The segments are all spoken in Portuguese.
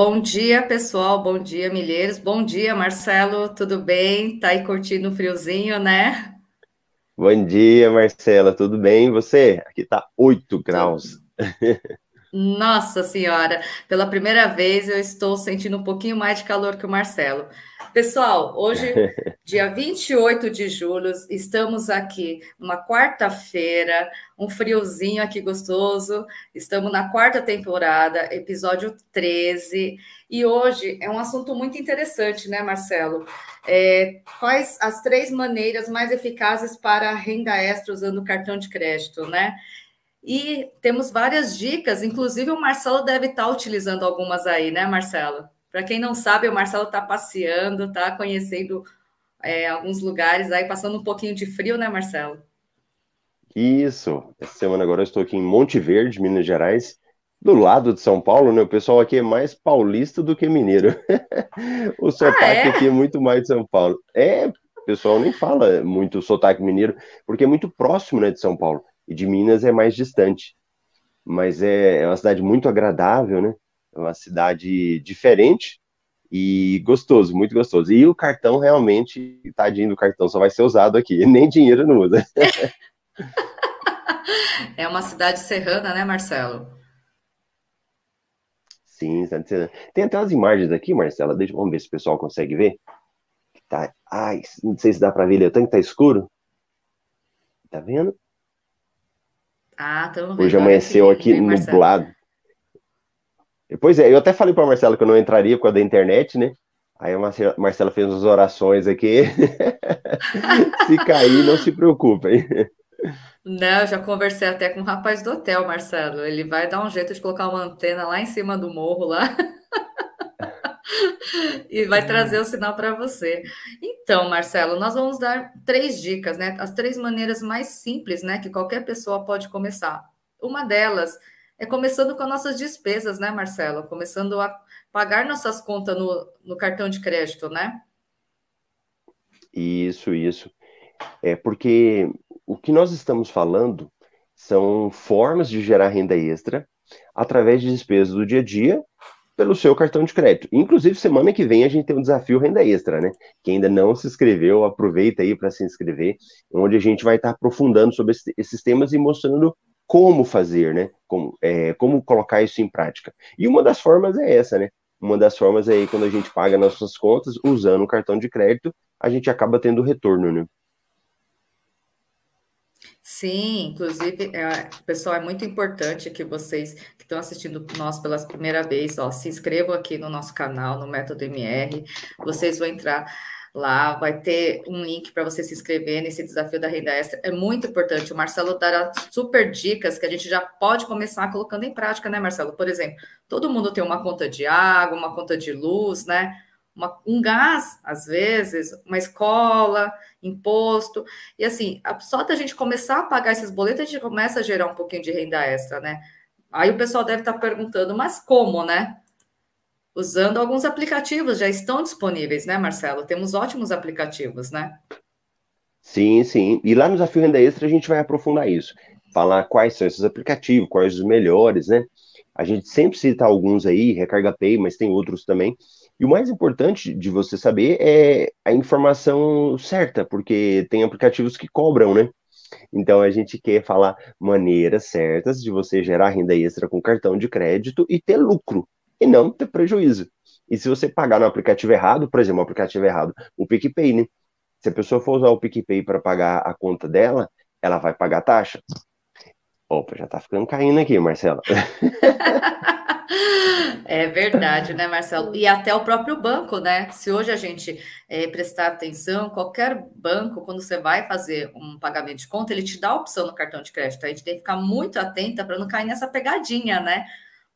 Bom dia, pessoal. Bom dia, Milheiros. Bom dia, Marcelo. Tudo bem? Tá aí curtindo o friozinho, né? Bom dia, Marcela. Tudo bem? E você? Aqui tá 8 graus. Nossa Senhora, pela primeira vez eu estou sentindo um pouquinho mais de calor que o Marcelo. Pessoal, hoje, dia 28 de julho, estamos aqui numa quarta-feira, um friozinho aqui gostoso. Estamos na quarta temporada, episódio 13. E hoje é um assunto muito interessante, né, Marcelo? É, quais as três maneiras mais eficazes para renda extra usando cartão de crédito, né? E temos várias dicas, inclusive o Marcelo deve estar utilizando algumas aí, né, Marcelo? Para quem não sabe, o Marcelo está passeando, está conhecendo é, alguns lugares aí, passando um pouquinho de frio, né, Marcelo? Isso. Essa semana agora eu estou aqui em Monte Verde, Minas Gerais, do lado de São Paulo, né? O pessoal aqui é mais paulista do que mineiro. o sotaque ah, é? aqui é muito mais de São Paulo. É, o pessoal nem fala muito sotaque mineiro, porque é muito próximo, né, de São Paulo. E de Minas é mais distante. Mas é, é uma cidade muito agradável, né? É uma cidade diferente e gostoso, muito gostoso. E o cartão realmente, tadinho do cartão, só vai ser usado aqui, nem dinheiro não usa. é uma cidade serrana, né, Marcelo? Sim, tem até umas imagens aqui, Marcela. Deixa, vamos ver se o pessoal consegue ver. Tá, ai, não sei se dá para ver, tanto que tá escuro. Tá vendo? Ah, vendo. Hoje amanheceu aqui, aqui nublado. Pois é, eu até falei para Marcela que eu não entraria por causa da internet, né? Aí a Marcela fez umas orações aqui. se cair, não se preocupem. Não, eu já conversei até com o rapaz do hotel, Marcelo. Ele vai dar um jeito de colocar uma antena lá em cima do morro lá. e vai trazer o sinal para você. Então, Marcelo, nós vamos dar três dicas, né? As três maneiras mais simples, né, que qualquer pessoa pode começar. Uma delas é começando com as nossas despesas, né, Marcelo? Começando a pagar nossas contas no, no cartão de crédito, né? Isso, isso. É porque o que nós estamos falando são formas de gerar renda extra através de despesas do dia a dia pelo seu cartão de crédito. Inclusive, semana que vem a gente tem um desafio renda extra, né? Quem ainda não se inscreveu, aproveita aí para se inscrever, onde a gente vai estar aprofundando sobre esses temas e mostrando como fazer, né? Como, é, como colocar isso em prática. E uma das formas é essa, né? Uma das formas é aí, quando a gente paga nossas contas usando o cartão de crédito, a gente acaba tendo retorno, né? Sim, inclusive, é, pessoal, é muito importante que vocês que estão assistindo nós pela primeira vez, ó, se inscrevam aqui no nosso canal, no Método MR. Vocês vão entrar lá, vai ter um link para você se inscrever nesse desafio da renda extra. É muito importante. O Marcelo dará super dicas que a gente já pode começar colocando em prática, né, Marcelo? Por exemplo, todo mundo tem uma conta de água, uma conta de luz, né? Uma, um gás, às vezes, uma escola, imposto. E assim, só da gente começar a pagar esses boletos, a gente começa a gerar um pouquinho de renda extra, né? Aí o pessoal deve estar perguntando, mas como, né? usando alguns aplicativos, já estão disponíveis, né, Marcelo? Temos ótimos aplicativos, né? Sim, sim. E lá no Desafio Renda Extra a gente vai aprofundar isso. Falar quais são esses aplicativos, quais os melhores, né? A gente sempre cita alguns aí, Recarga Pay, mas tem outros também. E o mais importante de você saber é a informação certa, porque tem aplicativos que cobram, né? Então a gente quer falar maneiras certas de você gerar renda extra com cartão de crédito e ter lucro e não ter prejuízo. E se você pagar no aplicativo errado, por exemplo, o aplicativo errado, o PicPay, né? Se a pessoa for usar o PicPay para pagar a conta dela, ela vai pagar taxa. Opa, já tá ficando caindo aqui, Marcela. É verdade, né, Marcelo? E até o próprio banco, né? Se hoje a gente é, prestar atenção, qualquer banco, quando você vai fazer um pagamento de conta, ele te dá a opção no cartão de crédito. A gente tem que ficar muito atenta para não cair nessa pegadinha, né?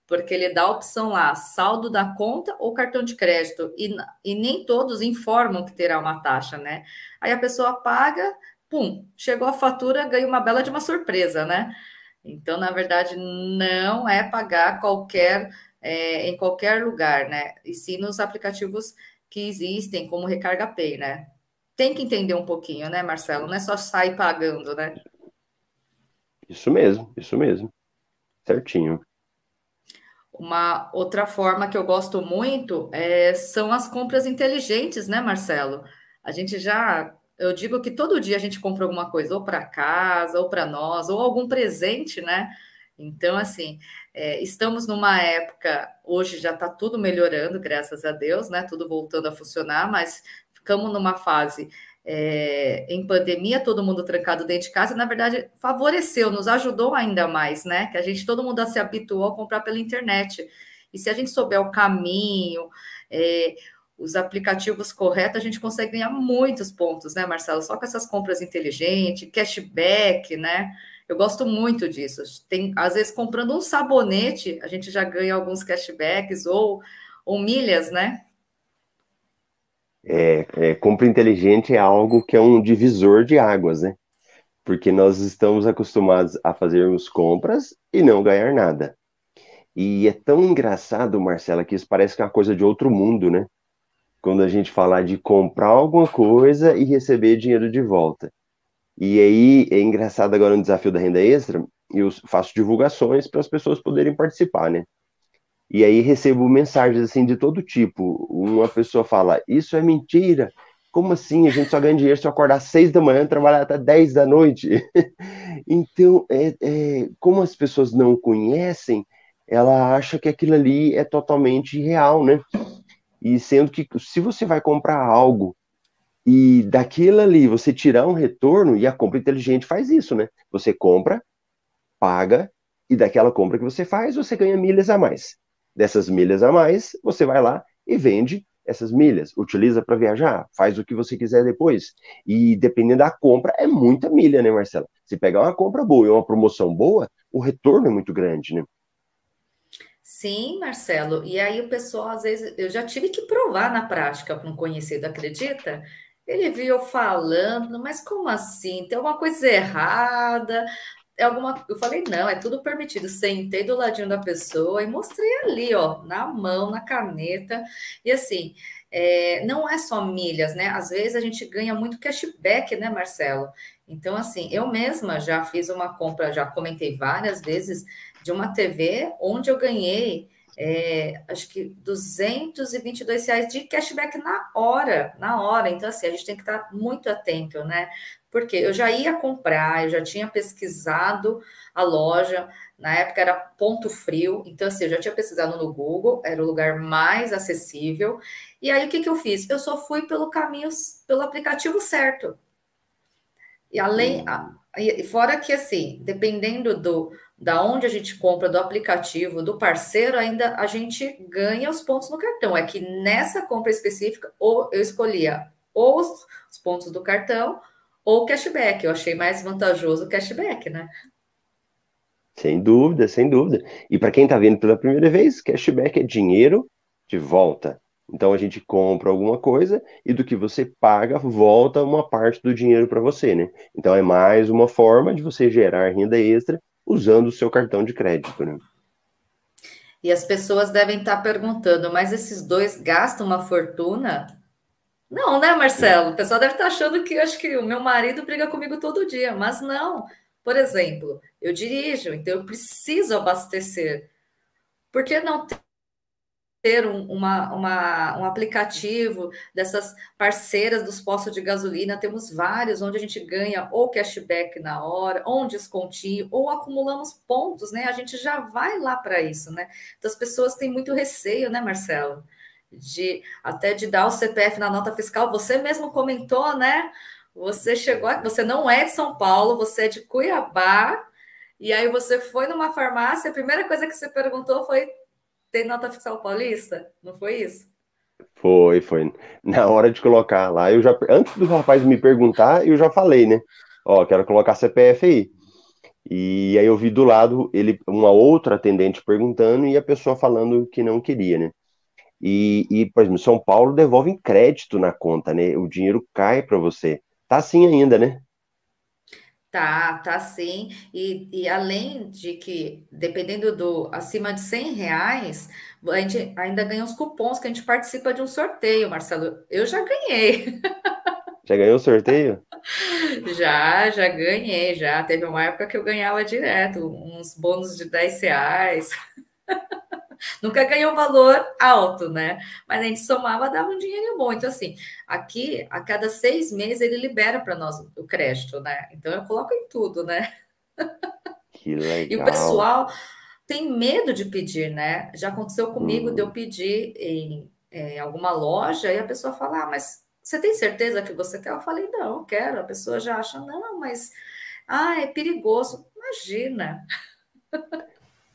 porque ele dá a opção lá, saldo da conta ou cartão de crédito, e, e nem todos informam que terá uma taxa, né? Aí a pessoa paga, pum, chegou a fatura, ganha uma bela de uma surpresa, né? Então, na verdade, não é pagar qualquer é, em qualquer lugar, né? E sim nos aplicativos que existem, como Recarga Pay, né? Tem que entender um pouquinho, né, Marcelo? Não é só sair pagando, né? Isso mesmo, isso mesmo. Certinho. Uma outra forma que eu gosto muito é, são as compras inteligentes, né, Marcelo? A gente já, eu digo que todo dia a gente compra alguma coisa, ou para casa, ou para nós, ou algum presente, né? Então, assim, é, estamos numa época, hoje já está tudo melhorando, graças a Deus, né? Tudo voltando a funcionar, mas ficamos numa fase é, em pandemia, todo mundo trancado dentro de casa, na verdade favoreceu, nos ajudou ainda mais, né? Que a gente, todo mundo se habituou a comprar pela internet. E se a gente souber o caminho, é, os aplicativos corretos, a gente consegue ganhar muitos pontos, né, Marcelo? Só com essas compras inteligentes, cashback, né? Eu gosto muito disso. Tem, às vezes, comprando um sabonete, a gente já ganha alguns cashbacks ou, ou milhas, né? É, é, compra inteligente é algo que é um divisor de águas, né? Porque nós estamos acostumados a fazermos compras e não ganhar nada. E é tão engraçado, Marcela, que isso parece que é uma coisa de outro mundo, né? Quando a gente falar de comprar alguma coisa e receber dinheiro de volta. E aí é engraçado agora no desafio da renda extra, eu faço divulgações para as pessoas poderem participar, né? E aí recebo mensagens assim de todo tipo. Uma pessoa fala: Isso é mentira. Como assim? A gente só ganha dinheiro se eu acordar às seis da manhã trabalhar até dez da noite. então, é, é, como as pessoas não conhecem, ela acha que aquilo ali é totalmente real, né? E sendo que se você vai comprar algo e daquilo ali você tirar um retorno, e a compra inteligente faz isso, né? Você compra, paga, e daquela compra que você faz, você ganha milhas a mais dessas milhas a mais, você vai lá e vende essas milhas, utiliza para viajar, faz o que você quiser depois. E dependendo da compra, é muita milha, né, Marcela? Se pegar uma compra boa e uma promoção boa, o retorno é muito grande, né? Sim, Marcelo. E aí o pessoal, às vezes, eu já tive que provar na prática para um conhecido, acredita? Ele viu falando, mas como assim? Tem alguma coisa errada é alguma. Eu falei, não, é tudo permitido. Sentei do ladinho da pessoa e mostrei ali, ó, na mão, na caneta. E assim, é, não é só milhas, né? Às vezes a gente ganha muito cashback, né, Marcelo? Então, assim, eu mesma já fiz uma compra, já comentei várias vezes, de uma TV onde eu ganhei. É, acho que 222 reais de cashback na hora, na hora. Então, assim, a gente tem que estar muito atento, né? Porque eu já ia comprar, eu já tinha pesquisado a loja, na época era ponto frio, então assim, eu já tinha pesquisado no Google, era o lugar mais acessível. E aí o que, que eu fiz? Eu só fui pelo caminho, pelo aplicativo certo. E além, e fora que assim, dependendo do da onde a gente compra, do aplicativo, do parceiro, ainda a gente ganha os pontos no cartão. É que nessa compra específica, ou eu escolhia ou os, os pontos do cartão ou cashback. Eu achei mais vantajoso o cashback, né? Sem dúvida, sem dúvida. E para quem está vendo pela primeira vez, cashback é dinheiro de volta. Então a gente compra alguma coisa e do que você paga, volta uma parte do dinheiro para você, né? Então é mais uma forma de você gerar renda extra usando o seu cartão de crédito, né? E as pessoas devem estar tá perguntando, mas esses dois gastam uma fortuna? Não, né, Marcelo? O pessoal deve estar achando que acho que o meu marido briga comigo todo dia, mas não. Por exemplo, eu dirijo, então eu preciso abastecer. Por que não ter um, uma, uma, um aplicativo dessas parceiras dos postos de gasolina? Temos vários onde a gente ganha ou cashback na hora, ou um descontinho, ou acumulamos pontos, né? A gente já vai lá para isso, né? Então as pessoas têm muito receio, né, Marcelo? de até de dar o CPF na nota fiscal. Você mesmo comentou, né? Você chegou, você não é de São Paulo, você é de Cuiabá, e aí você foi numa farmácia, a primeira coisa que você perguntou foi: tem nota fiscal paulista? Não foi isso? Foi, foi. Na hora de colocar lá, eu já antes do rapaz me perguntar, eu já falei, né? Ó, quero colocar CPF aí. E aí eu vi do lado ele uma outra atendente perguntando e a pessoa falando que não queria, né? E, e, por exemplo, São Paulo devolve em crédito na conta, né? O dinheiro cai para você. Tá assim ainda, né? Tá, tá sim. E, e além de que, dependendo do acima de 100 reais, a gente ainda ganha uns cupons que a gente participa de um sorteio, Marcelo. Eu já ganhei. Já ganhou o sorteio? Já, já ganhei, já. Teve uma época que eu ganhava direto, uns bônus de 10 reais. Nunca ganhou um valor alto, né? Mas a gente somava, dava um dinheiro bom. Então, assim, aqui, a cada seis meses, ele libera para nós o crédito, né? Então, eu coloco em tudo, né? Que legal. E o pessoal tem medo de pedir, né? Já aconteceu comigo hum. de eu pedir em, em alguma loja e a pessoa fala, ah, mas você tem certeza que você quer? Eu falei, não, quero. A pessoa já acha, não, mas ah, é perigoso. Imagina.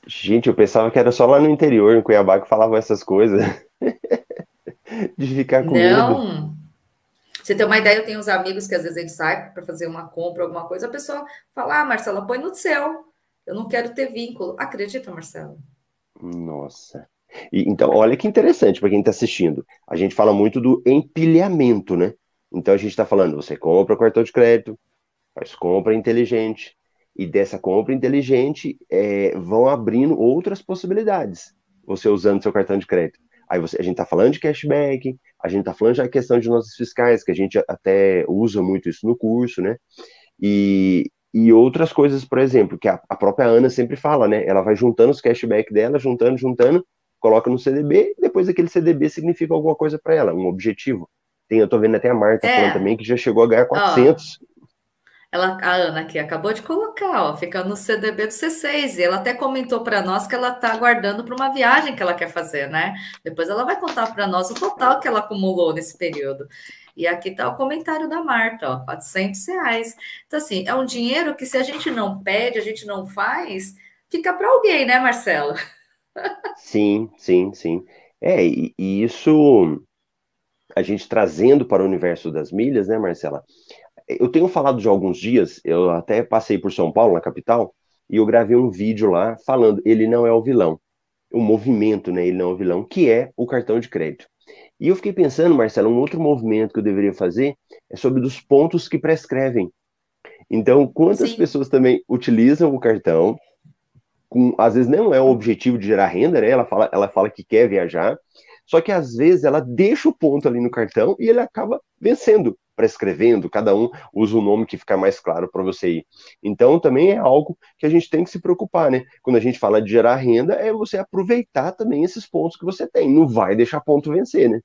Gente, eu pensava que era só lá no interior, em Cuiabá, que falavam essas coisas. de ficar com não. medo. Você tem uma ideia, eu tenho uns amigos que às vezes a gente sai para fazer uma compra, alguma coisa, a pessoa fala, ah, Marcela, põe no seu. Eu não quero ter vínculo. Acredita, Marcelo? Nossa. E, então, olha que interessante para quem está assistindo. A gente fala muito do empilhamento, né? Então a gente está falando, você compra o cartão de crédito, faz compra inteligente, e dessa compra inteligente é, vão abrindo outras possibilidades, você usando seu cartão de crédito. Aí você, a gente está falando de cashback, a gente está falando já questão de notas fiscais, que a gente até usa muito isso no curso, né? E, e outras coisas, por exemplo, que a, a própria Ana sempre fala, né? Ela vai juntando os cashback dela, juntando, juntando, coloca no CDB, depois aquele CDB significa alguma coisa para ela, um objetivo. Tem, eu tô vendo até a Marta é. falando também que já chegou a ganhar 400. Ela, a Ana aqui acabou de colocar, ó, fica no CDB do C6. E ela até comentou para nós que ela está aguardando para uma viagem que ela quer fazer, né? Depois ela vai contar para nós o total que ela acumulou nesse período. E aqui está o comentário da Marta, ó, 400 reais. Então, assim, é um dinheiro que se a gente não pede, a gente não faz, fica para alguém, né, Marcelo? Sim, sim, sim. É, e, e isso a gente trazendo para o universo das milhas, né, Marcela? Eu tenho falado de alguns dias, eu até passei por São Paulo, na capital, e eu gravei um vídeo lá falando, ele não é o vilão. O movimento, né, ele não é o vilão, que é o cartão de crédito. E eu fiquei pensando, Marcelo, um outro movimento que eu deveria fazer é sobre os pontos que prescrevem. Então, quantas Sim. pessoas também utilizam o cartão, com, às vezes não é o objetivo de gerar renda, né? Ela fala, ela fala que quer viajar, só que às vezes ela deixa o ponto ali no cartão e ele acaba vencendo prescrevendo, cada um usa o nome que fica mais claro para você ir. Então, também é algo que a gente tem que se preocupar, né? Quando a gente fala de gerar renda, é você aproveitar também esses pontos que você tem, não vai deixar ponto vencer, né?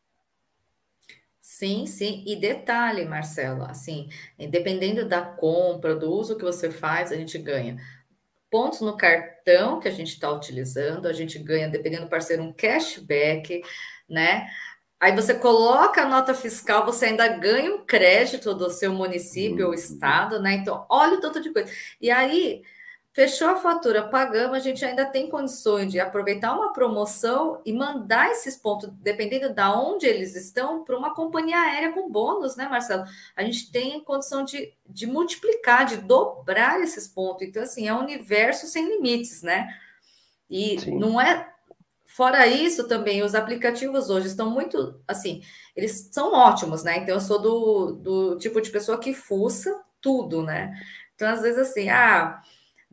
Sim, sim. E detalhe, Marcelo, assim, dependendo da compra, do uso que você faz, a gente ganha pontos no cartão que a gente está utilizando, a gente ganha, dependendo do parceiro, um cashback, né? Aí você coloca a nota fiscal, você ainda ganha um crédito do seu município ou uhum. estado, né? Então, olha o tanto de coisa. E aí, fechou a fatura, pagamos, a gente ainda tem condições de aproveitar uma promoção e mandar esses pontos, dependendo de onde eles estão, para uma companhia aérea com bônus, né, Marcelo? A gente tem condição de, de multiplicar, de dobrar esses pontos. Então, assim, é um universo sem limites, né? E Sim. não é Fora isso, também os aplicativos hoje estão muito assim, eles são ótimos, né? Então, eu sou do, do tipo de pessoa que fuça tudo, né? Então, às vezes, assim, ah,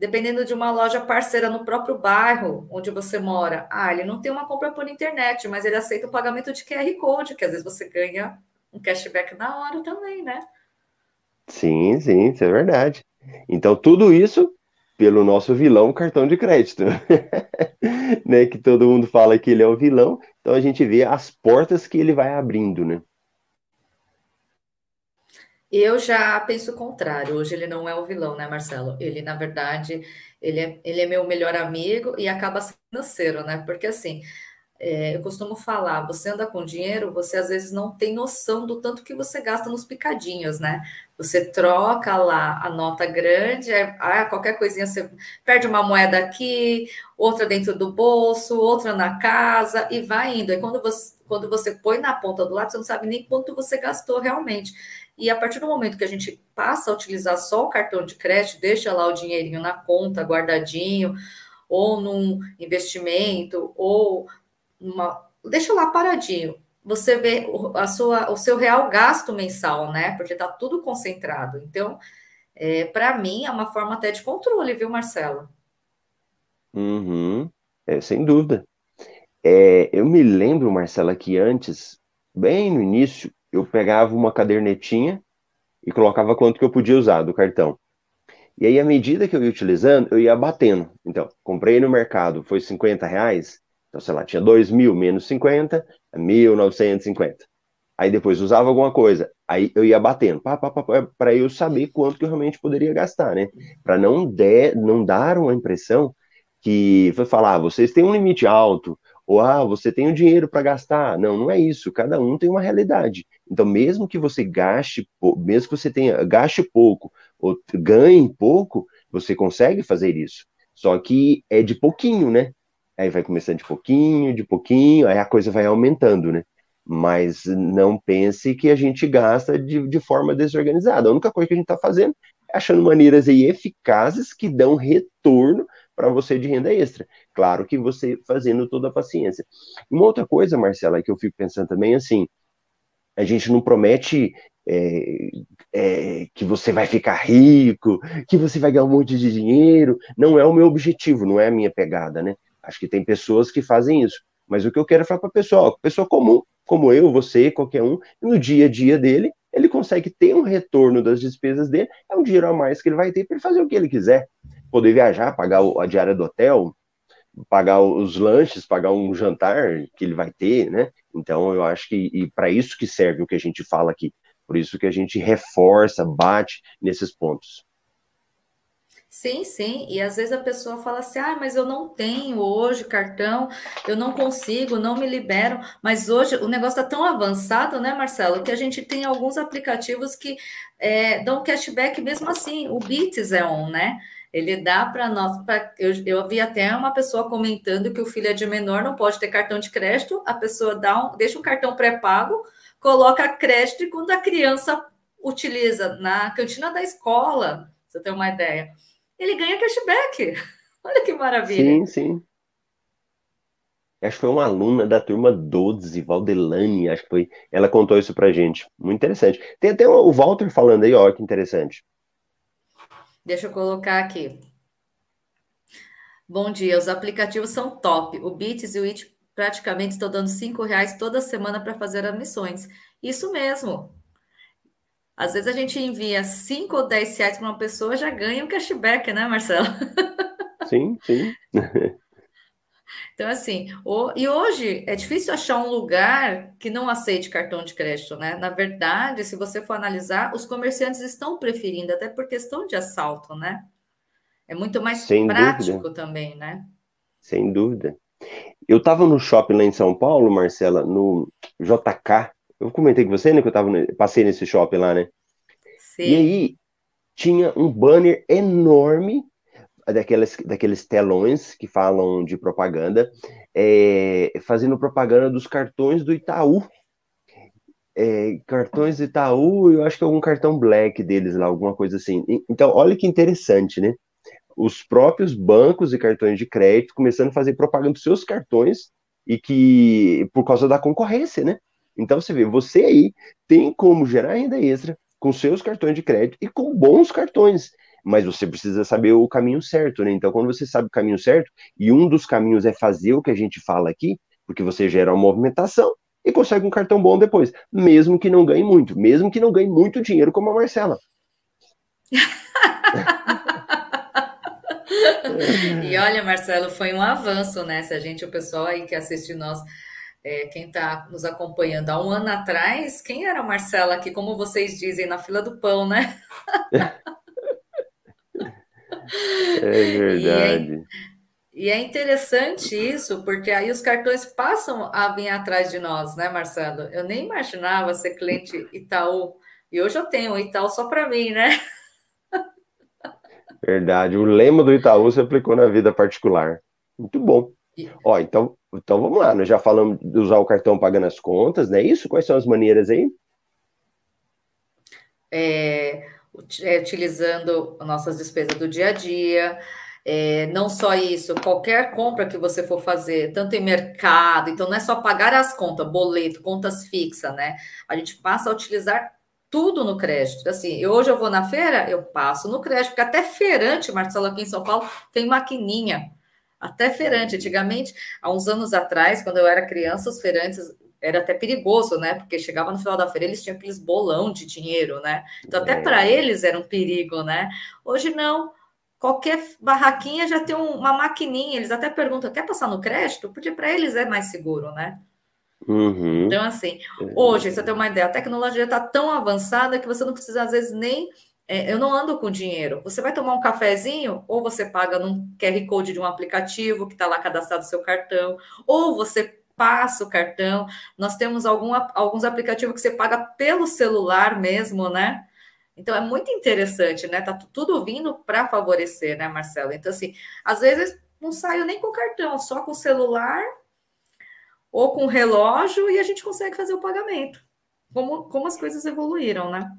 dependendo de uma loja parceira no próprio bairro onde você mora, ah, ele não tem uma compra por internet, mas ele aceita o pagamento de QR Code, que às vezes você ganha um cashback na hora também, né? Sim, sim, isso é verdade. Então, tudo isso pelo nosso vilão cartão de crédito, né? Que todo mundo fala que ele é o vilão, então a gente vê as portas que ele vai abrindo, né? Eu já penso o contrário. Hoje ele não é o vilão, né, Marcelo? Ele, na verdade, ele é, ele é meu melhor amigo e acaba sendo financeiro, né? Porque assim, é, eu costumo falar, você anda com dinheiro, você às vezes não tem noção do tanto que você gasta nos picadinhos, né? Você troca lá a nota grande, é, ah, qualquer coisinha você perde uma moeda aqui, outra dentro do bolso, outra na casa e vai indo. Aí quando você, quando você põe na ponta do lado, você não sabe nem quanto você gastou realmente. E a partir do momento que a gente passa a utilizar só o cartão de crédito, deixa lá o dinheirinho na conta, guardadinho, ou num investimento, ou uma, deixa lá paradinho. Você vê a sua, o seu real gasto mensal, né? Porque está tudo concentrado. Então, é, para mim, é uma forma até de controle, viu, Marcelo? Uhum. É, sem dúvida. É, eu me lembro, Marcela, que antes, bem no início, eu pegava uma cadernetinha e colocava quanto que eu podia usar do cartão. E aí, à medida que eu ia utilizando, eu ia batendo. Então, comprei no mercado, foi 50 reais, Então, sei lá, tinha 2 mil menos 50, 1.950. Aí depois usava alguma coisa, aí eu ia batendo, para eu saber quanto que eu realmente poderia gastar, né? Para não, não dar uma impressão que foi falar, ah, vocês têm um limite alto, ou ah, você tem o um dinheiro para gastar. Não, não é isso. Cada um tem uma realidade. Então, mesmo que você gaste, mesmo que você tenha gaste pouco ou ganhe pouco, você consegue fazer isso. Só que é de pouquinho, né? Aí vai começando de pouquinho, de pouquinho, aí a coisa vai aumentando, né? Mas não pense que a gente gasta de, de forma desorganizada. A única coisa que a gente está fazendo é achando maneiras aí eficazes que dão retorno para você de renda extra. Claro que você fazendo toda a paciência. Uma outra coisa, Marcela, que eu fico pensando também, assim, a gente não promete é, é, que você vai ficar rico, que você vai ganhar um monte de dinheiro. Não é o meu objetivo, não é a minha pegada, né? Acho que tem pessoas que fazem isso. Mas o que eu quero falar para a pessoa, pessoa comum, como eu, você, qualquer um, no dia a dia dele, ele consegue ter um retorno das despesas dele, é um dinheiro a mais que ele vai ter para ele fazer o que ele quiser poder viajar, pagar a diária do hotel, pagar os lanches, pagar um jantar que ele vai ter, né? Então eu acho que e para isso que serve o que a gente fala aqui. Por isso que a gente reforça, bate nesses pontos. Sim, sim. E às vezes a pessoa fala assim: ah, mas eu não tenho hoje cartão, eu não consigo, não me libero. Mas hoje o negócio está tão avançado, né, Marcelo, que a gente tem alguns aplicativos que é, dão cashback mesmo assim. O Bits é um, né? Ele dá para nós. Pra, eu, eu vi até uma pessoa comentando que o filho é de menor, não pode ter cartão de crédito, a pessoa dá um, deixa um cartão pré-pago, coloca crédito e quando a criança utiliza na cantina da escola, você tem uma ideia, ele ganha cashback. Olha que maravilha. Sim, sim. Acho que foi uma aluna da turma 12, Valdelane, acho que foi. Ela contou isso pra gente. Muito interessante. Tem até o Walter falando aí, ó, que interessante. Deixa eu colocar aqui. Bom dia, os aplicativos são top. O Bits e o It praticamente estão dando cinco reais toda semana para fazer as missões. Isso mesmo. Às vezes a gente envia 5 ou 10 reais para uma pessoa já ganha um cashback, né, Marcelo? Sim, sim. Então, assim, o, e hoje é difícil achar um lugar que não aceite cartão de crédito, né? Na verdade, se você for analisar, os comerciantes estão preferindo, até por questão de assalto, né? É muito mais Sem prático dúvida. também, né? Sem dúvida. Eu estava no shopping lá em São Paulo, Marcela, no JK. Eu comentei com você, né, que eu tava, passei nesse shopping lá, né? Sim. E aí tinha um banner enorme daqueles, daqueles telões que falam de propaganda, é, fazendo propaganda dos cartões do Itaú. É, cartões do Itaú, eu acho que é algum cartão black deles lá, alguma coisa assim. Então, olha que interessante, né? Os próprios bancos e cartões de crédito começando a fazer propaganda dos seus cartões e que por causa da concorrência, né? Então você vê, você aí tem como gerar renda extra com seus cartões de crédito e com bons cartões mas você precisa saber o caminho certo, né? Então, quando você sabe o caminho certo, e um dos caminhos é fazer o que a gente fala aqui, porque você gera uma movimentação e consegue um cartão bom depois, mesmo que não ganhe muito, mesmo que não ganhe muito dinheiro como a Marcela. e olha, Marcelo, foi um avanço, né? Se a gente, o pessoal aí que assiste nós, é, quem está nos acompanhando há um ano atrás, quem era a Marcela aqui, como vocês dizem, na fila do pão, né? É verdade. E é, e é interessante isso, porque aí os cartões passam a vir atrás de nós, né, Marcelo? Eu nem imaginava ser cliente Itaú. E hoje eu tenho o Itaú só para mim, né? Verdade. O lema do Itaú se aplicou na vida particular. Muito bom. Ó, então, então vamos lá. Nós já falamos de usar o cartão pagando as contas, né? Isso? Quais são as maneiras aí? É, é, utilizando nossas despesas do dia a dia. É, não só isso, qualquer compra que você for fazer, tanto em mercado, então não é só pagar as contas, boleto, contas fixas, né? A gente passa a utilizar tudo no crédito. Assim, hoje eu vou na feira, eu passo no crédito, porque até feirante, Marcelo, aqui em São Paulo, tem maquininha. Até feirante. Antigamente, há uns anos atrás, quando eu era criança, os feirantes era até perigoso, né? Porque chegava no final da feira, eles tinham aqueles bolão de dinheiro, né? Então, até é. para eles era um perigo, né? Hoje não. qualquer barraquinha já tem uma maquininha. Eles até perguntam: quer passar no crédito? Porque para eles é mais seguro, né? Uhum. Então, assim, hoje, você tem uma ideia, a tecnologia está tão avançada que você não precisa, às vezes, nem. É, eu não ando com dinheiro. Você vai tomar um cafezinho, ou você paga num QR Code de um aplicativo que está lá cadastrado o seu cartão, ou você passa o cartão. Nós temos algum, alguns aplicativos que você paga pelo celular mesmo, né? Então é muito interessante, né? Tá tudo vindo para favorecer, né, Marcelo? Então, assim, às vezes não saio nem com cartão, só com o celular ou com relógio e a gente consegue fazer o pagamento. Como, como as coisas evoluíram, né?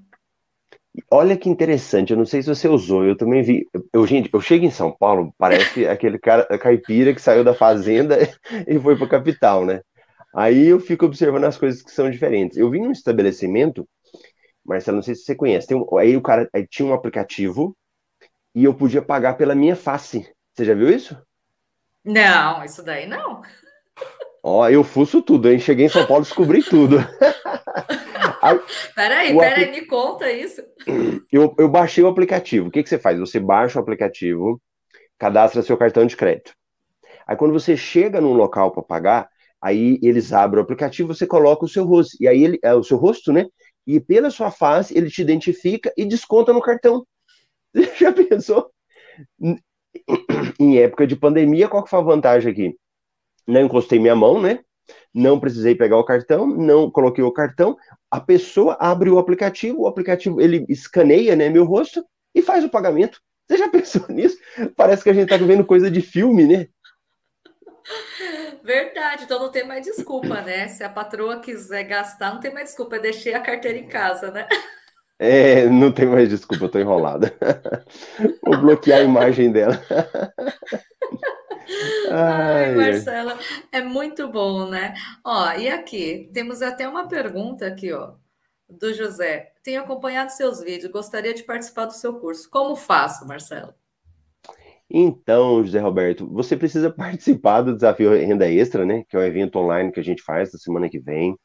Olha que interessante, eu não sei se você usou, eu também vi. Eu, gente, eu chego em São Paulo, parece aquele cara caipira que saiu da fazenda e foi para a capital, né? Aí eu fico observando as coisas que são diferentes. Eu vim num estabelecimento, Marcelo, não sei se você conhece, um, aí o cara aí tinha um aplicativo e eu podia pagar pela minha face. Você já viu isso? Não, isso daí não. Ó, eu fuço tudo, hein? Cheguei em São Paulo e descobri tudo. peraí, peraí, apl... me conta isso. Eu, eu baixei o aplicativo. O que, que você faz? Você baixa o aplicativo, cadastra seu cartão de crédito. Aí quando você chega num local para pagar, aí eles abrem o aplicativo, você coloca o seu rosto. E aí ele, é o seu rosto, né? E pela sua face, ele te identifica e desconta no cartão. Você já pensou? Em época de pandemia, qual que foi a vantagem aqui? não encostei minha mão, né? Não precisei pegar o cartão, não coloquei o cartão. A pessoa abre o aplicativo, o aplicativo ele escaneia, né, meu rosto e faz o pagamento. Você já pensou nisso? Parece que a gente tá vendo coisa de filme, né? Verdade, então não tem mais desculpa, né? Se a patroa quiser gastar, não tem mais desculpa, eu deixei a carteira em casa, né? É, não tem mais desculpa, eu tô enrolada. Vou bloquear a imagem dela. Ai, Marcela, é muito bom, né? Ó, e aqui, temos até uma pergunta aqui, ó, do José. Tenho acompanhado seus vídeos, gostaria de participar do seu curso. Como faço, Marcelo? Então, José Roberto, você precisa participar do Desafio Renda Extra, né? Que é o evento online que a gente faz na semana que vem.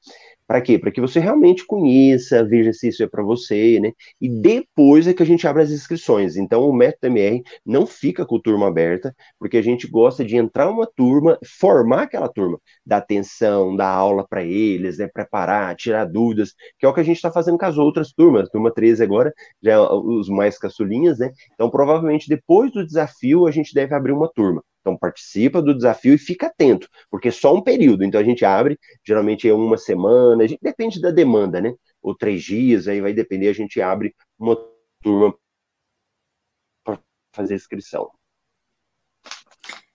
Para quê? Para que você realmente conheça, veja se isso é para você, né? E depois é que a gente abre as inscrições. Então, o Método MR não fica com turma aberta, porque a gente gosta de entrar uma turma, formar aquela turma, dar atenção, dar aula para eles, né? Preparar, tirar dúvidas, que é o que a gente está fazendo com as outras turmas. Turma 13 agora, já é os mais caçulinhas, né? Então, provavelmente, depois do desafio, a gente deve abrir uma turma. Então participa do desafio e fica atento, porque é só um período. Então a gente abre, geralmente é uma semana, a gente, depende da demanda, né? Ou três dias, aí vai depender, a gente abre uma turma para fazer inscrição.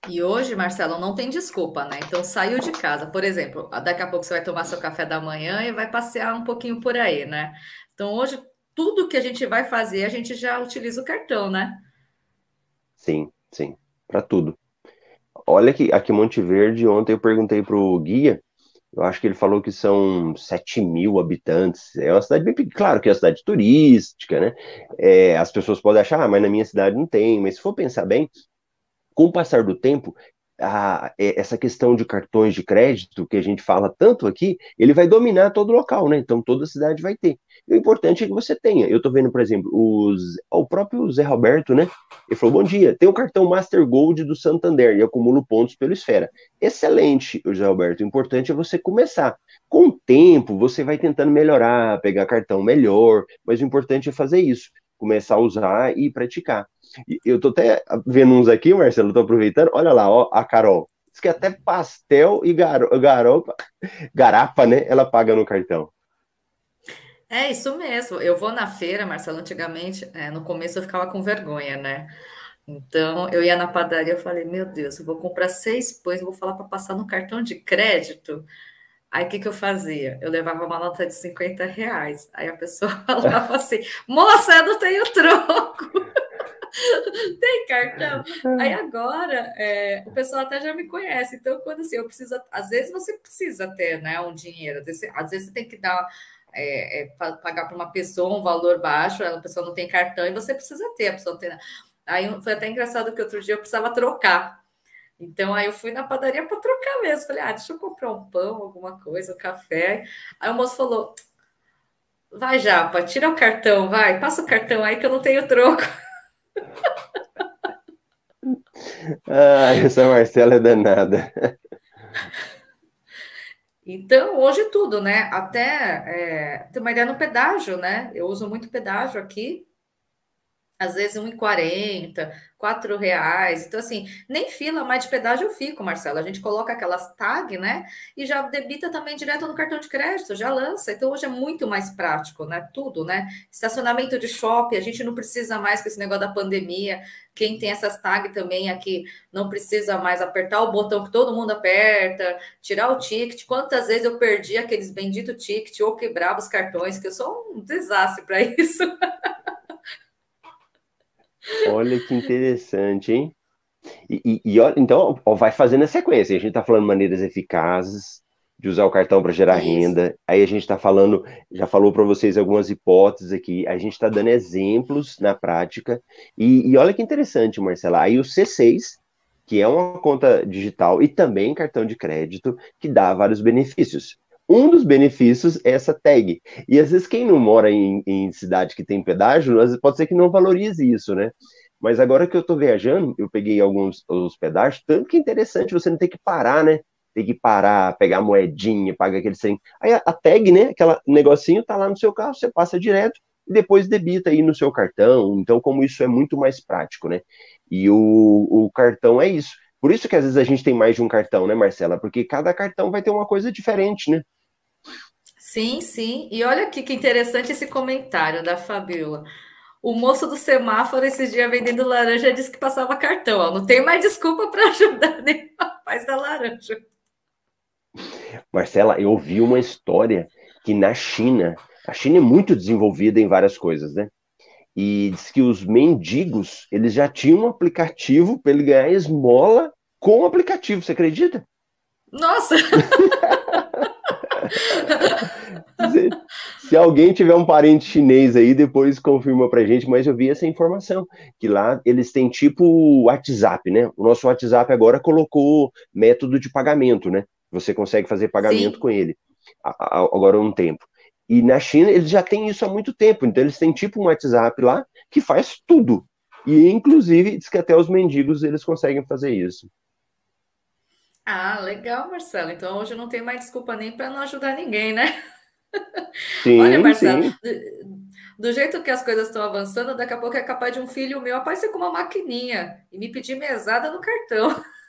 E hoje, Marcelo, não tem desculpa, né? Então saiu de casa, por exemplo, daqui a pouco você vai tomar seu café da manhã e vai passear um pouquinho por aí, né? Então hoje tudo que a gente vai fazer, a gente já utiliza o cartão, né? Sim, sim, para tudo. Olha que aqui Monte Verde, ontem eu perguntei para o guia, eu acho que ele falou que são 7 mil habitantes. É uma cidade bem pequena, claro que é uma cidade turística, né? É, as pessoas podem achar, ah, mas na minha cidade não tem. Mas se for pensar bem, com o passar do tempo, a, essa questão de cartões de crédito que a gente fala tanto aqui, ele vai dominar todo local, né? Então toda cidade vai ter. E o importante é que você tenha. Eu estou vendo, por exemplo, os, o próprio Zé Roberto, né? Ele falou: bom dia, tem o cartão Master Gold do Santander e acumulo pontos pelo Esfera. Excelente, Zé Roberto. O importante é você começar. Com o tempo, você vai tentando melhorar, pegar cartão melhor, mas o importante é fazer isso começar a usar e praticar. Eu tô até vendo uns aqui, Marcelo, tô aproveitando. Olha lá, ó, a Carol. Diz que até pastel e garo, garopa, garapa, né? Ela paga no cartão. É isso mesmo. Eu vou na feira, Marcelo, antigamente, é, no começo eu ficava com vergonha, né? Então, eu ia na padaria, eu falei, meu Deus, eu vou comprar seis pães, vou falar para passar no cartão de crédito. Aí o que, que eu fazia? Eu levava uma nota de 50 reais. Aí a pessoa falava assim: moça, eu não tenho troco. Tem cartão? Aí agora é, o pessoal até já me conhece. Então, quando assim, eu preciso, às vezes você precisa ter né, um dinheiro, às vezes, às vezes você tem que dar. É, é, pagar para uma pessoa um valor baixo, a pessoa não tem cartão e você precisa ter, a pessoa tem. Aí foi até engraçado que outro dia eu precisava trocar. Então, aí eu fui na padaria para trocar mesmo. Falei, ah, deixa eu comprar um pão, alguma coisa, um café. Aí o moço falou: vai, Japa, tira o cartão, vai, passa o cartão aí que eu não tenho troco. Ah, essa Marcela é danada. Então, hoje tudo, né? Até é, tem uma ideia no pedágio, né? Eu uso muito pedágio aqui às vezes R$1,40, R$ reais. Então, assim, nem fila mais de pedágio eu fico, Marcelo. A gente coloca aquelas tag, né? E já debita também direto no cartão de crédito, já lança. Então, hoje é muito mais prático, né? Tudo, né? Estacionamento de shopping, a gente não precisa mais com esse negócio da pandemia. Quem tem essas tag também aqui não precisa mais apertar o botão que todo mundo aperta, tirar o ticket. Quantas vezes eu perdi aqueles benditos tickets ou quebrava os cartões, que eu sou um desastre para isso. Olha que interessante, hein? E, e, e então, ó, vai fazendo a sequência. A gente está falando maneiras eficazes de usar o cartão para gerar Isso. renda. Aí a gente está falando, já falou para vocês algumas hipóteses aqui. A gente está dando exemplos na prática. E, e olha que interessante, Marcela. Aí o C6, que é uma conta digital e também cartão de crédito, que dá vários benefícios. Um dos benefícios é essa tag. E às vezes quem não mora em, em cidade que tem pedágio, às vezes pode ser que não valorize isso, né? Mas agora que eu estou viajando, eu peguei alguns os pedágios, tanto que é interessante você não ter que parar, né? Tem que parar, pegar a moedinha, pagar aquele sem. Aí a, a tag, né? Aquele negocinho tá lá no seu carro, você passa direto e depois debita aí no seu cartão. Então, como isso é muito mais prático, né? E o, o cartão é isso. Por isso que às vezes a gente tem mais de um cartão, né, Marcela? Porque cada cartão vai ter uma coisa diferente, né? Sim, sim. E olha aqui que interessante esse comentário da Fabiola. O moço do semáforo esses dias vendendo laranja disse que passava cartão. Ó. Não tem mais desculpa para ajudar nem o rapaz da laranja. Marcela, eu ouvi uma história que na China, a China é muito desenvolvida em várias coisas, né? E diz que os mendigos, eles já tinham um aplicativo para ele ganhar esmola com o aplicativo, você acredita? Nossa! se, se, alguém tiver um parente chinês aí, depois confirma pra gente, mas eu vi essa informação, que lá eles têm tipo WhatsApp, né? O nosso WhatsApp agora colocou método de pagamento, né? Você consegue fazer pagamento Sim. com ele agora há um tempo. E na China eles já têm isso há muito tempo, então eles têm tipo um WhatsApp lá que faz tudo. E inclusive diz que até os mendigos eles conseguem fazer isso. Ah, legal, Marcelo. Então hoje não tem mais desculpa nem para não ajudar ninguém, né? Sim, Olha, Marcelo, sim. do jeito que as coisas estão avançando, daqui a pouco é capaz de um filho meu aparecer com uma maquininha e me pedir mesada no cartão.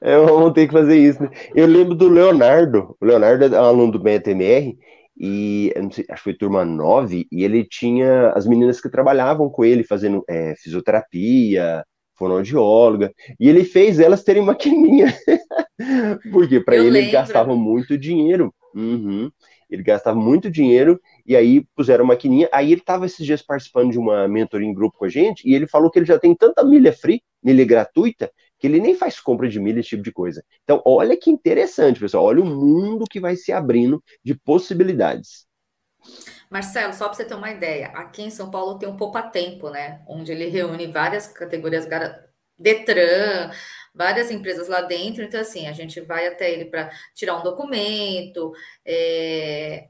É, vamos ter que fazer isso. Né? Eu lembro do Leonardo. O Leonardo é um aluno do BTMR e sei, acho que foi turma 9, e ele tinha as meninas que trabalhavam com ele fazendo é, fisioterapia, fonoaudióloga, e ele fez elas terem maquininha. Porque para ele ele gastava muito dinheiro. Uhum. Ele gastava muito dinheiro e aí puseram maquininha. Aí ele estava esses dias participando de uma mentoria em grupo com a gente e ele falou que ele já tem tanta milha free, milha gratuita, que ele nem faz compra de milha, esse tipo de coisa. Então, olha que interessante, pessoal. Olha o mundo que vai se abrindo de possibilidades. Marcelo, só para você ter uma ideia, aqui em São Paulo tem um Poupa Tempo, né? Onde ele reúne várias categorias, Detran, várias empresas lá dentro. Então, assim, a gente vai até ele para tirar um documento, é,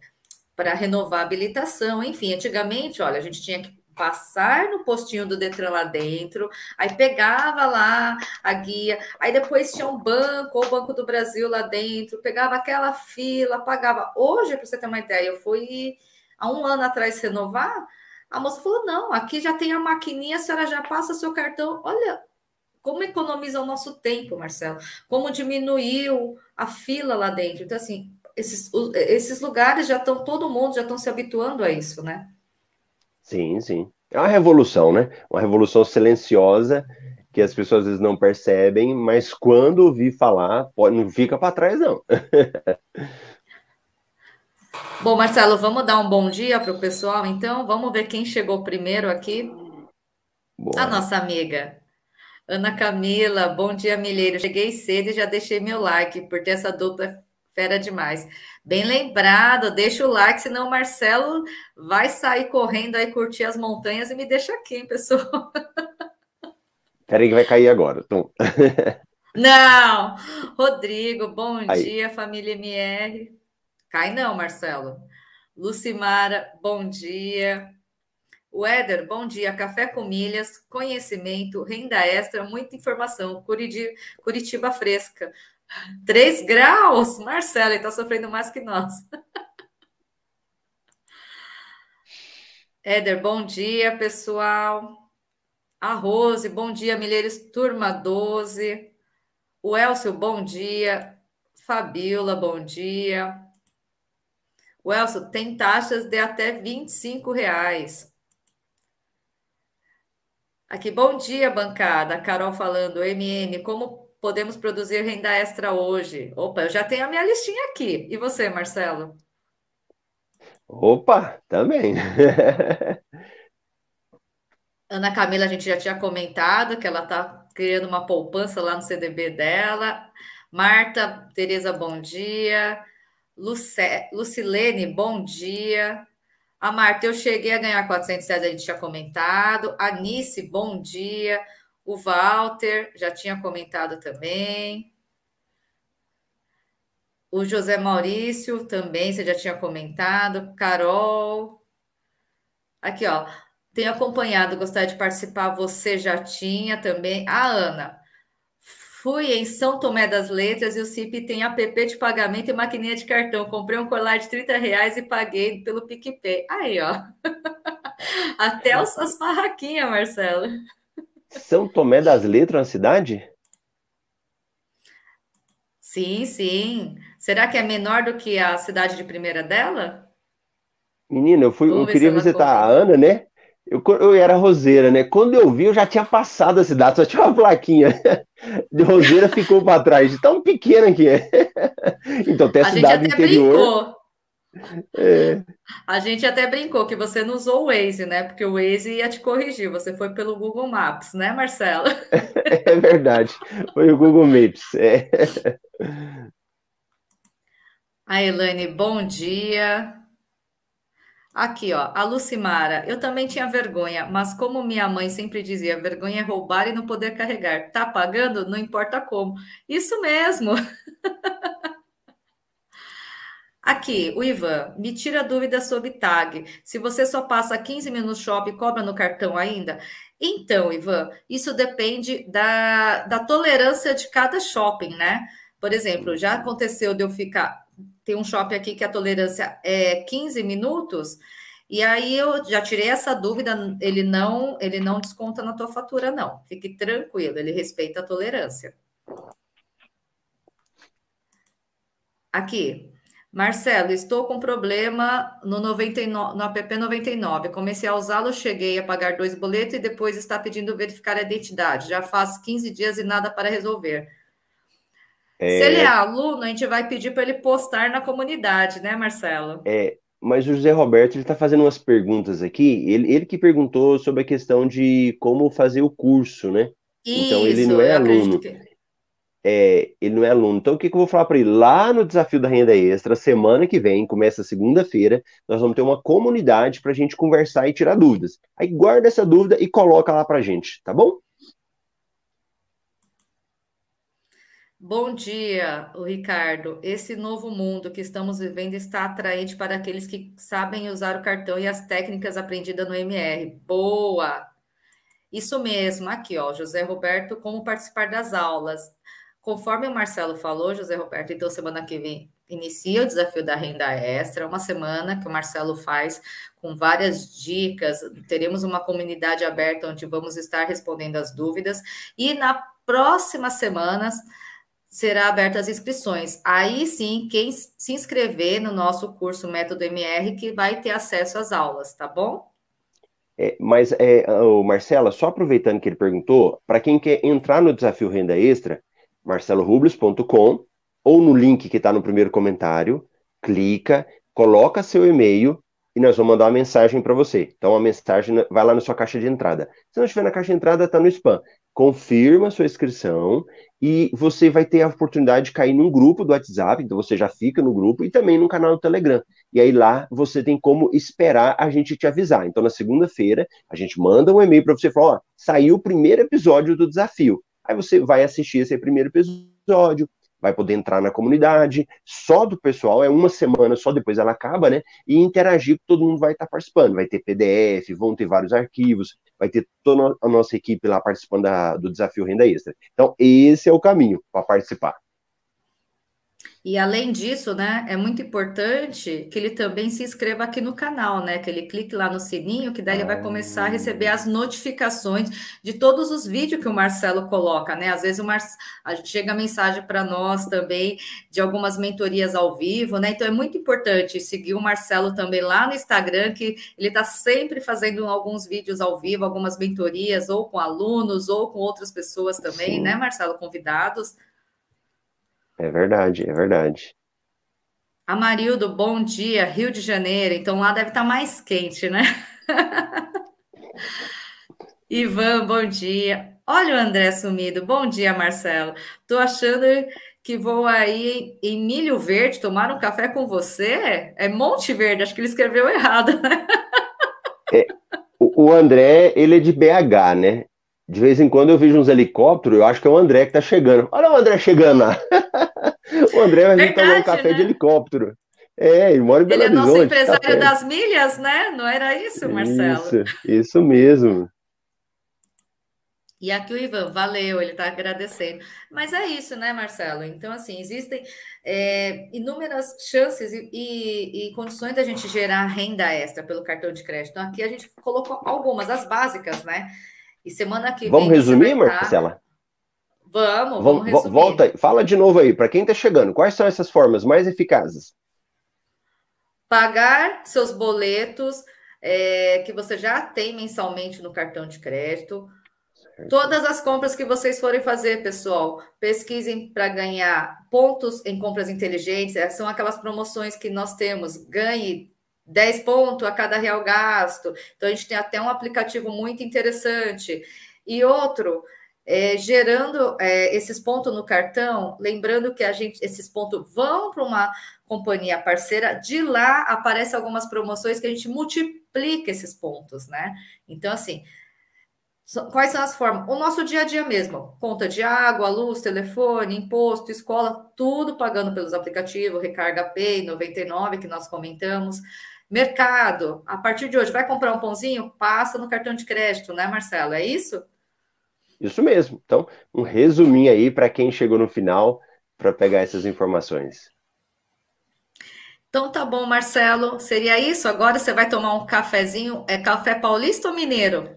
para renovar a habilitação, enfim. Antigamente, olha, a gente tinha que passar no postinho do Detran lá dentro, aí pegava lá a guia, aí depois tinha um banco, ou o Banco do Brasil lá dentro, pegava aquela fila, pagava. Hoje, para você ter uma ideia, eu fui há um ano atrás renovar, a moça falou: não, aqui já tem a maquininha, a senhora já passa seu cartão. Olha como economiza o nosso tempo, Marcelo, como diminuiu a fila lá dentro. Então, assim, esses, esses lugares já estão, todo mundo já estão se habituando a isso, né? Sim, sim. É uma revolução, né? Uma revolução silenciosa que as pessoas às vezes não percebem, mas quando ouvir falar, pode, não fica para trás, não. Bom, Marcelo, vamos dar um bom dia para o pessoal, então. Vamos ver quem chegou primeiro aqui. A nossa amiga. Ana Camila, bom dia, Milheiro. Cheguei cedo e já deixei meu like, porque essa dupla fera demais. Bem lembrado, deixa o like, senão o Marcelo vai sair correndo aí curtir as montanhas e me deixa aqui, hein, pessoal. Peraí que vai cair agora. Tom. Não! Rodrigo, bom aí. dia, família MR. Cai não, Marcelo. Lucimara, bom dia. O Éder, bom dia. Café com milhas, conhecimento, renda extra, muita informação. Curitiba, Curitiba fresca. 3 graus? Marcelo, ele está sofrendo mais que nós. Éder, bom dia, pessoal. A Rose, bom dia, Milheiros, turma 12. O Elcio, bom dia. Fabiola, bom dia. O Elcio, tem taxas de até 25 reais. Aqui, bom dia, bancada. Carol falando, MM, como podemos produzir renda extra hoje? Opa, eu já tenho a minha listinha aqui. E você, Marcelo? Opa, também. Ana Camila, a gente já tinha comentado que ela está criando uma poupança lá no CDB dela. Marta, Tereza, bom dia. Luce, Lucilene, bom dia. A Marta, eu cheguei a ganhar 400 reais, a gente tinha comentado. A Nice, bom dia. O Walter, já tinha comentado também. O José Maurício, também, você já tinha comentado. Carol. Aqui, ó. Tenho acompanhado, gostaria de participar. Você já tinha também. A Ana. Fui em São Tomé das Letras e o CIP tem app de pagamento e maquininha de cartão. Comprei um colar de 30 reais e paguei pelo PicPay. Aí, ó. Até os, as barraquinhas, Marcelo. São Tomé das Letras, uma cidade? Sim, sim. Será que é menor do que a cidade de primeira dela? Menina, eu fui, eu queria visitar a Ana, né? Eu, eu era roseira, né? Quando eu vi, eu já tinha passado a cidade, só tinha uma plaquinha. De roseira ficou para trás, tão pequena que é. Então, tem a, a cidade gente até interior. Brincou. É. A gente até brincou que você não usou o Waze, né? Porque o Waze ia te corrigir. Você foi pelo Google Maps, né, Marcelo? É verdade. Foi o Google Maps. É. A Elaine, bom dia. Aqui, ó, a Lucimara. Eu também tinha vergonha, mas como minha mãe sempre dizia, vergonha é roubar e não poder carregar. Tá pagando? Não importa como. Isso mesmo. Aqui, o Ivan, me tira dúvida sobre tag. Se você só passa 15 minutos no shopping, cobra no cartão ainda? Então, Ivan, isso depende da, da tolerância de cada shopping, né? Por exemplo, já aconteceu de eu ficar tem um shopping aqui que a tolerância é 15 minutos, e aí eu já tirei essa dúvida, ele não, ele não desconta na tua fatura, não. Fique tranquilo, ele respeita a tolerância. Aqui, Marcelo, estou com problema no, 99, no app 99. Comecei a usá-lo, cheguei a pagar dois boletos e depois está pedindo verificar a identidade. Já faz 15 dias e nada para resolver. É... Se ele é aluno, a gente vai pedir para ele postar na comunidade, né, Marcelo? É, mas o José Roberto está fazendo umas perguntas aqui. Ele, ele que perguntou sobre a questão de como fazer o curso, né? Isso, então ele não é aluno. Que... É, ele não é aluno. Então o que, que eu vou falar para ele? Lá no Desafio da Renda Extra, semana que vem, começa segunda-feira, nós vamos ter uma comunidade para a gente conversar e tirar dúvidas. Aí guarda essa dúvida e coloca lá para gente, tá bom? Bom dia, Ricardo. Esse novo mundo que estamos vivendo está atraente para aqueles que sabem usar o cartão e as técnicas aprendidas no MR. Boa! Isso mesmo, aqui, ó, José Roberto, como participar das aulas. Conforme o Marcelo falou, José Roberto, então semana que vem inicia o desafio da renda extra, uma semana que o Marcelo faz com várias dicas. Teremos uma comunidade aberta onde vamos estar respondendo as dúvidas e na próxima semanas será abertas as inscrições. Aí sim, quem se inscrever no nosso curso Método MR que vai ter acesso às aulas, tá bom? É, mas, é, o Marcela, só aproveitando que ele perguntou, para quem quer entrar no desafio Renda Extra, marcelorubles.com ou no link que está no primeiro comentário, clica, coloca seu e-mail e nós vamos mandar uma mensagem para você. Então, a mensagem vai lá na sua caixa de entrada. Se não estiver na caixa de entrada, está no spam confirma sua inscrição e você vai ter a oportunidade de cair num grupo do WhatsApp, então você já fica no grupo e também no canal do Telegram. E aí lá você tem como esperar a gente te avisar. Então na segunda-feira a gente manda um e-mail para você falar, ó, saiu o primeiro episódio do desafio. Aí você vai assistir esse primeiro episódio, vai poder entrar na comunidade, só do pessoal, é uma semana só, depois ela acaba, né? E interagir, todo mundo vai estar participando, vai ter PDF, vão ter vários arquivos, vai ter toda a nossa equipe lá participando da, do desafio Renda Extra. Então, esse é o caminho para participar. E além disso, né, é muito importante que ele também se inscreva aqui no canal, né? Que ele clique lá no sininho, que daí ele vai começar a receber as notificações de todos os vídeos que o Marcelo coloca, né? Às vezes o Mar... chega mensagem para nós também de algumas mentorias ao vivo, né? Então é muito importante seguir o Marcelo também lá no Instagram, que ele está sempre fazendo alguns vídeos ao vivo, algumas mentorias, ou com alunos, ou com outras pessoas também, Sim. né, Marcelo? Convidados. É verdade, é verdade. Amarildo, bom dia, Rio de Janeiro. Então lá deve estar mais quente, né? Ivan, bom dia. Olha o André sumido. Bom dia, Marcelo. Tô achando que vou aí em Milho Verde tomar um café com você. É Monte Verde, acho que ele escreveu errado, né? É, o André, ele é de BH, né? De vez em quando eu vejo uns helicópteros, eu acho que é o André que tá chegando. Olha o André chegando lá. o André vai vir tomar um café né? de helicóptero. É, ele mora em Belo Ele é nosso empresário das milhas, né? Não era isso, Marcelo? Isso, isso mesmo. E aqui o Ivan, valeu, ele está agradecendo. Mas é isso, né, Marcelo? Então, assim, existem é, inúmeras chances e, e, e, condições da gente gerar renda extra pelo cartão de crédito. Então, aqui a gente colocou algumas, as básicas, né? E semana que vamos vem. Vamos resumir, Marcela? Vamos, vamos, vamos Volta aí, fala de novo aí, para quem está chegando, quais são essas formas mais eficazes? Pagar seus boletos é, que você já tem mensalmente no cartão de crédito. Certo. Todas as compras que vocês forem fazer, pessoal, pesquisem para ganhar pontos em compras inteligentes. São aquelas promoções que nós temos. Ganhe 10 pontos a cada real gasto. Então, a gente tem até um aplicativo muito interessante. E outro, é, gerando é, esses pontos no cartão, lembrando que a gente, esses pontos vão para uma companhia parceira, de lá aparecem algumas promoções que a gente multiplica esses pontos, né? Então, assim, quais são as formas? O nosso dia a dia mesmo, conta de água, luz, telefone, imposto, escola, tudo pagando pelos aplicativos, Recarga Pay 99, que nós comentamos. Mercado, a partir de hoje, vai comprar um pãozinho? Passa no cartão de crédito, né, Marcelo? É isso? Isso mesmo. Então, um resuminho aí para quem chegou no final para pegar essas informações. Então tá bom, Marcelo. Seria isso? Agora você vai tomar um cafezinho. É café paulista ou mineiro?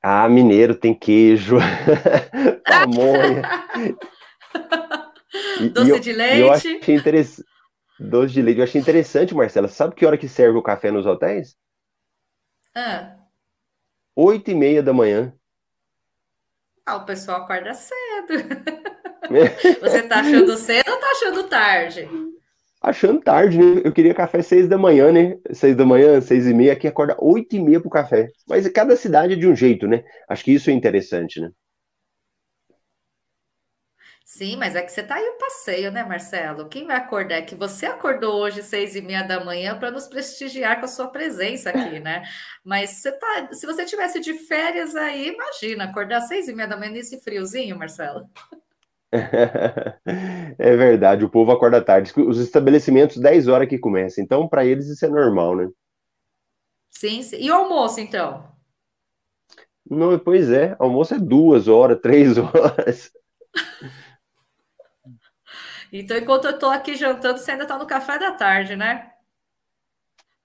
Ah, mineiro tem queijo, pamonha. Doce e, de leite. eu achei interessante. Doce de leite. Eu achei interessante, Marcela. Sabe que hora que serve o café nos hotéis? Ah. Oito e meia da manhã. Ah, o pessoal acorda cedo. Você tá achando cedo ou tá achando tarde? Achando tarde, né? Eu queria café seis da manhã, né? Seis da manhã, seis e meia, aqui acorda oito e meia pro café. Mas cada cidade é de um jeito, né? Acho que isso é interessante, né? Sim, mas é que você está aí o passeio, né, Marcelo? Quem vai acordar? É que você acordou hoje seis e meia da manhã para nos prestigiar com a sua presença aqui, né? Mas você tá, se você tivesse de férias aí, imagina, acordar seis e meia da manhã nesse friozinho, Marcelo. É verdade, o povo acorda tarde. Os estabelecimentos 10 horas que começam, então para eles isso é normal, né? Sim, sim. E o almoço, então? Não, pois é, almoço é duas horas, três horas. Então, enquanto eu estou aqui jantando, você ainda está no café da tarde, né?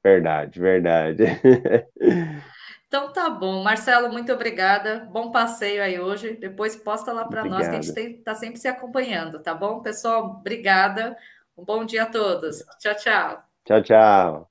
Verdade, verdade. Então tá bom. Marcelo, muito obrigada. Bom passeio aí hoje. Depois posta lá para nós que a gente está sempre se acompanhando, tá bom? Pessoal, obrigada. Um bom dia a todos. Tchau, tchau. Tchau, tchau.